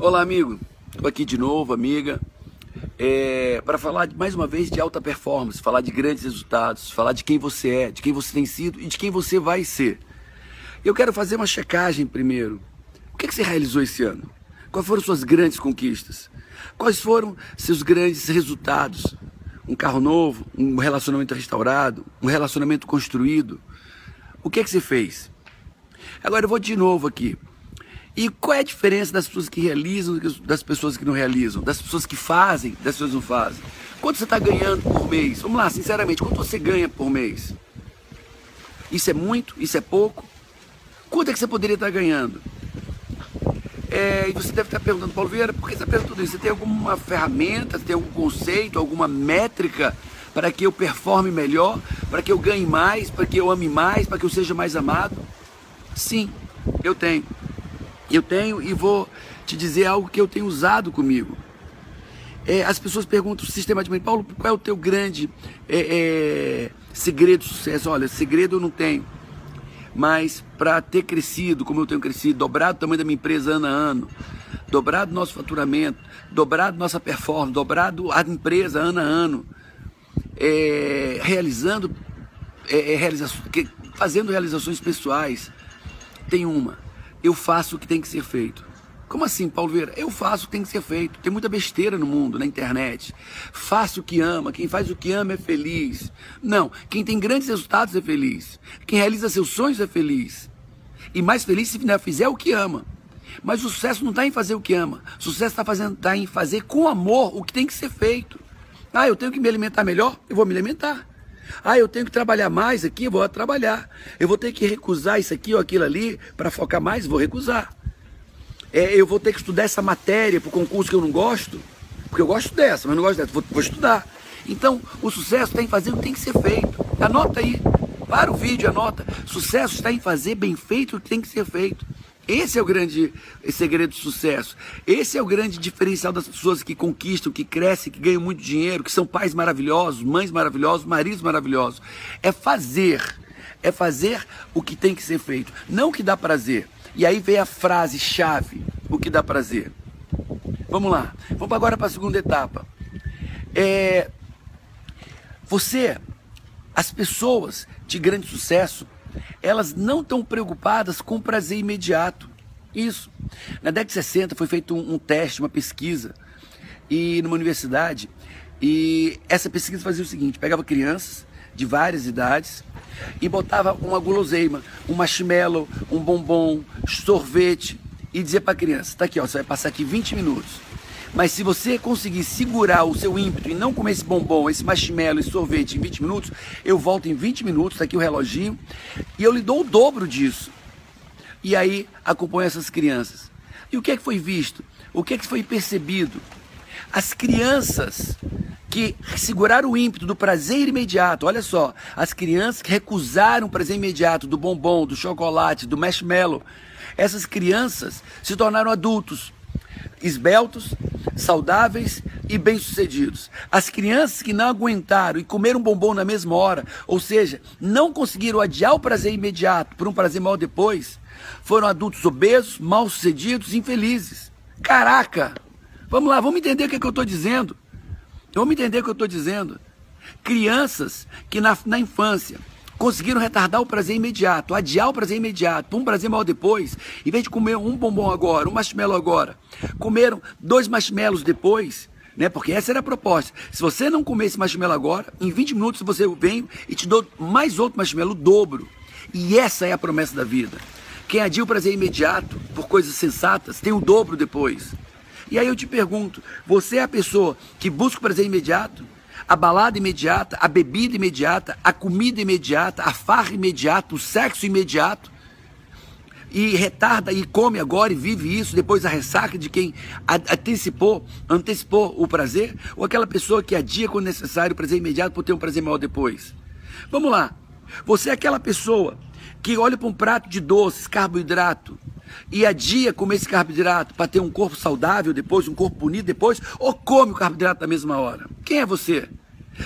Olá, amigo. Estou aqui de novo, amiga, é, para falar mais uma vez de alta performance, falar de grandes resultados, falar de quem você é, de quem você tem sido e de quem você vai ser. Eu quero fazer uma checagem primeiro. O que, é que você realizou esse ano? Quais foram suas grandes conquistas? Quais foram seus grandes resultados? Um carro novo, um relacionamento restaurado, um relacionamento construído? O que é que você fez? Agora eu vou de novo aqui. E qual é a diferença das pessoas que realizam das pessoas que não realizam? Das pessoas que fazem, das pessoas que não fazem? Quanto você está ganhando por mês? Vamos lá, sinceramente, quanto você ganha por mês? Isso é muito? Isso é pouco? Quanto é que você poderia estar tá ganhando? É, e você deve estar perguntando, Paulo Vieira, por que você está perguntando isso? Você tem alguma ferramenta, tem algum conceito, alguma métrica para que eu performe melhor, para que eu ganhe mais, para que eu ame mais, para que eu seja mais amado? Sim, eu tenho. Eu tenho e vou te dizer algo que eu tenho usado comigo. É, as pessoas perguntam sistematicamente, Paulo, qual é o teu grande é, é, segredo de sucesso? Olha, segredo eu não tenho. Mas para ter crescido, como eu tenho crescido, dobrado o tamanho da minha empresa ano a ano, dobrado nosso faturamento, dobrado nossa performance, dobrado a empresa ano a ano, é, realizando, é, é, realizações, fazendo realizações pessoais, tem uma eu faço o que tem que ser feito. Como assim, Paulo Vieira? Eu faço o que tem que ser feito. Tem muita besteira no mundo, na internet. Faça o que ama. Quem faz o que ama é feliz. Não. Quem tem grandes resultados é feliz. Quem realiza seus sonhos é feliz. E mais feliz se fizer o que ama. Mas o sucesso não está em fazer o que ama. O sucesso está tá em fazer com amor o que tem que ser feito. Ah, eu tenho que me alimentar melhor? Eu vou me alimentar. Ah, eu tenho que trabalhar mais aqui, vou trabalhar. Eu vou ter que recusar isso aqui ou aquilo ali para focar mais, vou recusar. É, eu vou ter que estudar essa matéria para o concurso que eu não gosto, porque eu gosto dessa, mas não gosto dessa, vou, vou estudar. Então, o sucesso está em fazer o que tem que ser feito. Anota aí, para o vídeo, anota. Sucesso está em fazer bem feito o que tem que ser feito. Esse é o grande segredo do sucesso. Esse é o grande diferencial das pessoas que conquistam, que crescem, que ganham muito dinheiro, que são pais maravilhosos, mães maravilhosos, maridos maravilhosos. É fazer. É fazer o que tem que ser feito, não o que dá prazer. E aí vem a frase chave: o que dá prazer. Vamos lá. Vamos agora para a segunda etapa. É, você, as pessoas de grande sucesso, elas não estão preocupadas com o prazer imediato. Isso. Na década de 60 foi feito um, um teste, uma pesquisa, e numa universidade, e essa pesquisa fazia o seguinte: pegava crianças de várias idades e botava uma guloseima, um marshmallow, um bombom, sorvete, e dizia para a criança: tá aqui, ó, você vai passar aqui 20 minutos. Mas se você conseguir segurar o seu ímpeto e não comer esse bombom, esse marshmallow, esse sorvete em 20 minutos, eu volto em 20 minutos, tá aqui o reloginho, e eu lhe dou o dobro disso. E aí acompanho essas crianças. E o que é que foi visto? O que é que foi percebido? As crianças que seguraram o ímpeto do prazer imediato, olha só, as crianças que recusaram o prazer imediato do bombom, do chocolate, do marshmallow, essas crianças se tornaram adultos esbeltos, saudáveis e bem-sucedidos. As crianças que não aguentaram e comeram bombom na mesma hora, ou seja, não conseguiram adiar o prazer imediato por um prazer mal depois, foram adultos obesos, mal-sucedidos, infelizes. Caraca! Vamos lá, vamos entender o que, é que eu estou dizendo. Vamos entender o que eu estou dizendo. Crianças que na, na infância conseguiram retardar o prazer imediato, adiar o prazer imediato, um prazer mal depois, em vez de comer um bombom agora, um marshmallow agora, comeram dois marshmallows depois, né? Porque essa era a proposta. Se você não comer esse marshmallow agora, em 20 minutos você vem e te dou mais outro marshmallow, o dobro. E essa é a promessa da vida. Quem adia o prazer imediato por coisas sensatas tem o dobro depois. E aí eu te pergunto, você é a pessoa que busca o prazer imediato? A balada imediata, a bebida imediata, a comida imediata, a farra imediata, o sexo imediato. E retarda e come agora e vive isso, depois a ressaca de quem antecipou, antecipou o prazer, ou aquela pessoa que adia quando necessário o prazer imediato por ter um prazer maior depois. Vamos lá. Você é aquela pessoa que olha para um prato de doces, carboidrato, e adia comer esse carboidrato para ter um corpo saudável depois, um corpo bonito depois, ou come o carboidrato na mesma hora? Quem é você?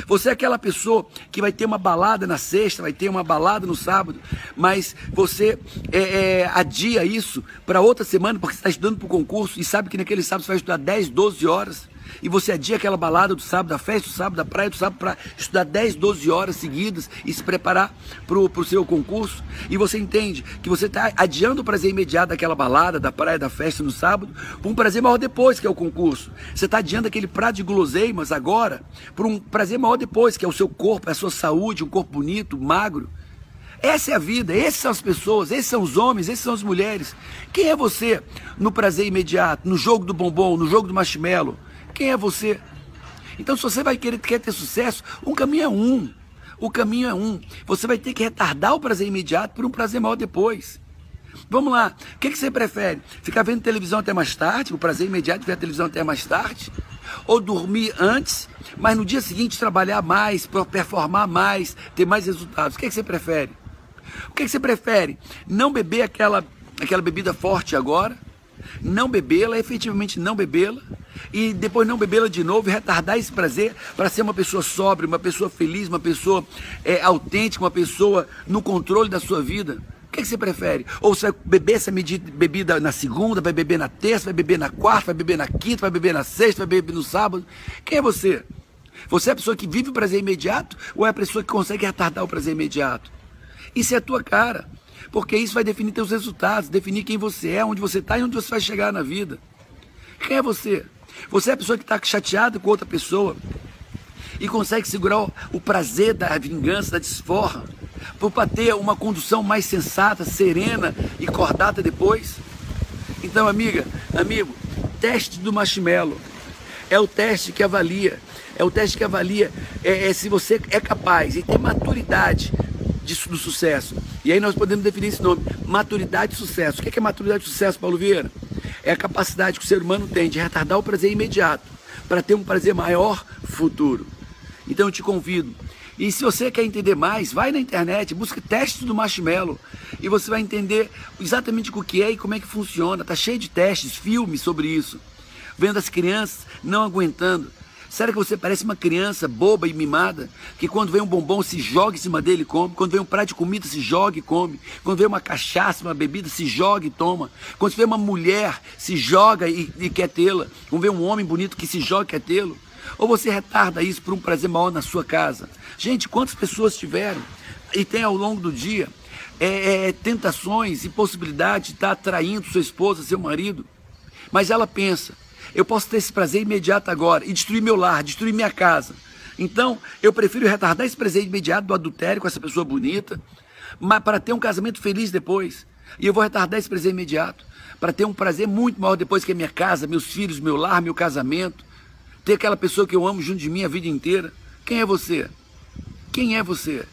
Você é aquela pessoa que vai ter uma balada na sexta, vai ter uma balada no sábado, mas você é, é, adia isso para outra semana porque você está estudando para o concurso e sabe que naquele sábado você vai estudar 10, 12 horas e você adia aquela balada do sábado, da festa do sábado, da praia do sábado, para estudar 10, 12 horas seguidas e se preparar para o seu concurso, e você entende que você está adiando o prazer imediato daquela balada, da praia, da festa no sábado, para um prazer maior depois, que é o concurso. Você está adiando aquele prato de guloseimas agora, para um prazer maior depois, que é o seu corpo, a sua saúde, um corpo bonito, magro. Essa é a vida, essas são as pessoas, esses são os homens, esses são as mulheres. Quem é você no prazer imediato, no jogo do bombom, no jogo do marshmallow? Quem é você? Então, se você vai querer quer ter sucesso, um caminho é um. O caminho é um. Você vai ter que retardar o prazer imediato por um prazer maior depois. Vamos lá. O que, que você prefere? Ficar vendo televisão até mais tarde? O prazer imediato de ver a televisão até mais tarde? Ou dormir antes, mas no dia seguinte trabalhar mais, performar mais, ter mais resultados? O que, que você prefere? O que, que você prefere? Não beber aquela, aquela bebida forte agora? Não bebê-la, efetivamente não bebê-la? e depois não bebê-la de novo e retardar esse prazer para ser uma pessoa sóbria, uma pessoa feliz, uma pessoa é, autêntica, uma pessoa no controle da sua vida? O que, é que você prefere? Ou você vai beber essa bebida na segunda, vai beber na terça, vai beber na quarta, vai beber na quinta, vai beber na sexta, vai beber no sábado? Quem é você? Você é a pessoa que vive o prazer imediato ou é a pessoa que consegue retardar o prazer imediato? Isso é a tua cara. Porque isso vai definir teus resultados, definir quem você é, onde você está e onde você vai chegar na vida. Quem é você? Você é a pessoa que está chateada com outra pessoa e consegue segurar o prazer da vingança, da desforra, para ter uma condução mais sensata, serena e cordata depois. Então, amiga, amigo, teste do marshmallow é o teste que avalia, é o teste que avalia é, é se você é capaz e tem maturidade disso do sucesso. E aí nós podemos definir esse nome, maturidade de sucesso. O que é, que é maturidade de sucesso, Paulo Vieira? é a capacidade que o ser humano tem de retardar o prazer imediato para ter um prazer maior futuro. Então eu te convido. E se você quer entender mais, vai na internet, busque testes do marshmallow e você vai entender exatamente o que é e como é que funciona. Tá cheio de testes, filmes sobre isso. Vendo as crianças não aguentando Será que você parece uma criança boba e mimada, que quando vem um bombom se joga em cima dele e come, quando vem um prato de comida se joga e come, quando vem uma cachaça, uma bebida se joga e toma, quando vê uma mulher se joga e, e quer tê-la, quando vê um homem bonito que se joga e quer tê-lo? Ou você retarda isso por um prazer maior na sua casa? Gente, quantas pessoas tiveram e tem ao longo do dia é, é, tentações e possibilidade de estar atraindo sua esposa, seu marido, mas ela pensa, eu posso ter esse prazer imediato agora e destruir meu lar, destruir minha casa. Então, eu prefiro retardar esse prazer imediato do adultério com essa pessoa bonita, mas para ter um casamento feliz depois. E eu vou retardar esse prazer imediato para ter um prazer muito maior depois que a minha casa, meus filhos, meu lar, meu casamento. Ter aquela pessoa que eu amo junto de mim a vida inteira. Quem é você? Quem é você?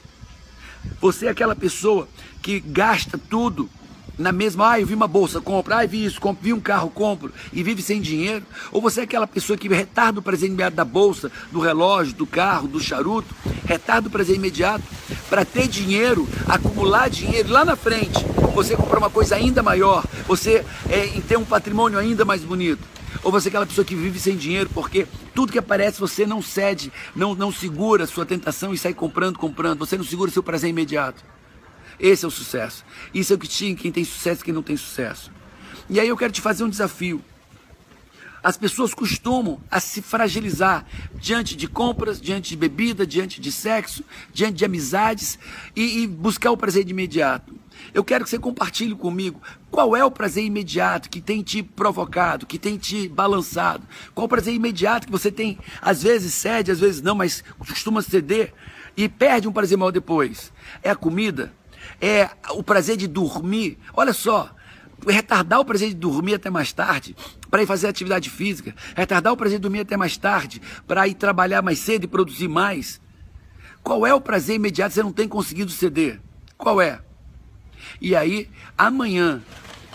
Você é aquela pessoa que gasta tudo na mesma, ah, eu vi uma bolsa, compro, ah, vi isso, compro, vi um carro, compro, e vive sem dinheiro? Ou você é aquela pessoa que retarda o prazer imediato da bolsa, do relógio, do carro, do charuto, retarda o prazer imediato para ter dinheiro, acumular dinheiro lá na frente, você comprar uma coisa ainda maior, você é, ter um patrimônio ainda mais bonito? Ou você é aquela pessoa que vive sem dinheiro porque tudo que aparece você não cede, não, não segura a sua tentação e sai comprando, comprando, você não segura o seu prazer imediato. Esse é o sucesso. Isso é o que tinha quem tem sucesso e quem não tem sucesso. E aí eu quero te fazer um desafio. As pessoas costumam a se fragilizar diante de compras, diante de bebida, diante de sexo, diante de amizades e, e buscar o prazer imediato. Eu quero que você compartilhe comigo qual é o prazer imediato que tem te provocado, que tem te balançado. Qual o prazer imediato que você tem, às vezes cede, às vezes não, mas costuma ceder e perde um prazer maior depois. É a comida? É o prazer de dormir. Olha só, retardar o prazer de dormir até mais tarde para ir fazer atividade física, retardar o prazer de dormir até mais tarde para ir trabalhar mais cedo e produzir mais. Qual é o prazer imediato que você não tem conseguido ceder? Qual é? E aí, amanhã,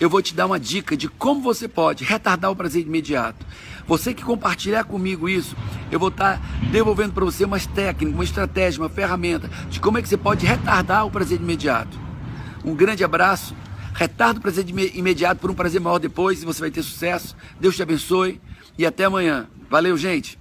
eu vou te dar uma dica de como você pode retardar o prazer imediato. Você que compartilhar comigo isso, eu vou estar devolvendo para você umas técnicas, uma estratégia, uma ferramenta de como é que você pode retardar o prazer imediato. Um grande abraço. Retarda o prazer imediato por um prazer maior depois e você vai ter sucesso. Deus te abençoe e até amanhã. Valeu, gente.